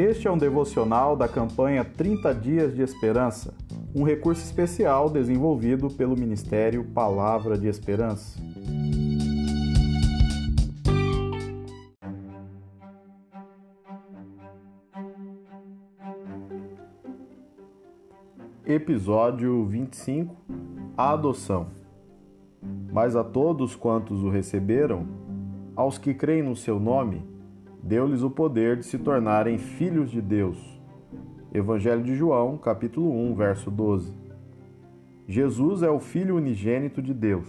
Este é um devocional da campanha 30 Dias de Esperança, um recurso especial desenvolvido pelo Ministério Palavra de Esperança. Episódio 25 A adoção. Mas a todos quantos o receberam, aos que creem no seu nome, deu-lhes o poder de se tornarem filhos de Deus. Evangelho de João, capítulo 1, verso 12. Jesus é o Filho unigênito de Deus.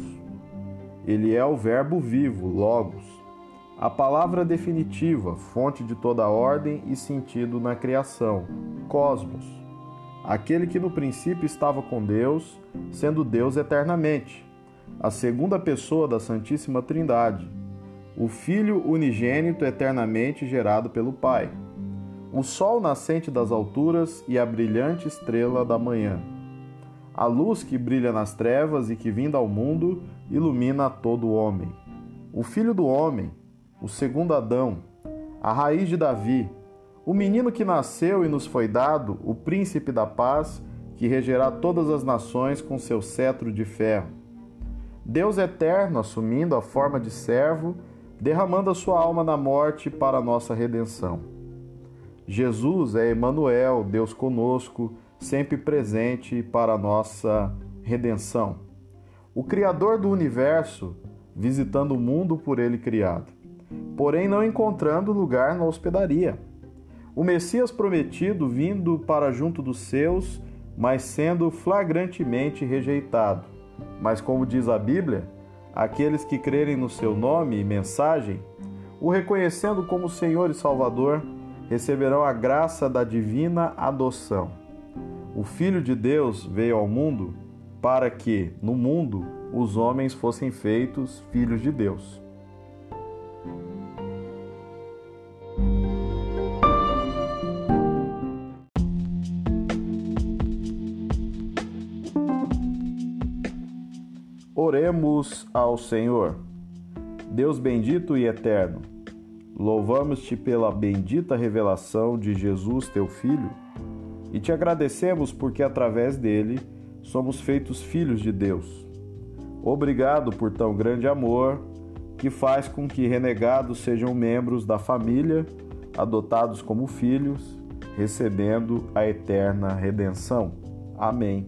Ele é o Verbo vivo, Logos, a palavra definitiva, fonte de toda ordem e sentido na criação, Cosmos. Aquele que no princípio estava com Deus, sendo Deus eternamente, a segunda pessoa da Santíssima Trindade o Filho unigênito eternamente gerado pelo Pai, o sol nascente das alturas e a brilhante estrela da manhã, a luz que brilha nas trevas e que, vinda ao mundo, ilumina todo o homem, o Filho do homem, o segundo Adão, a raiz de Davi, o menino que nasceu e nos foi dado, o príncipe da paz, que regerá todas as nações com seu cetro de ferro. Deus eterno, assumindo a forma de servo, derramando a sua alma na morte para a nossa redenção. Jesus é Emanuel, Deus conosco, sempre presente para a nossa redenção. O criador do universo, visitando o mundo por ele criado, porém não encontrando lugar na hospedaria. O Messias prometido vindo para junto dos seus, mas sendo flagrantemente rejeitado. Mas como diz a Bíblia, Aqueles que crerem no seu nome e mensagem, o reconhecendo como Senhor e Salvador, receberão a graça da divina adoção. O Filho de Deus veio ao mundo para que, no mundo, os homens fossem feitos filhos de Deus. Oremos ao Senhor. Deus bendito e eterno, louvamos-te pela bendita revelação de Jesus, teu Filho, e te agradecemos porque através dele somos feitos filhos de Deus. Obrigado por tão grande amor que faz com que renegados sejam membros da família, adotados como filhos, recebendo a eterna redenção. Amém.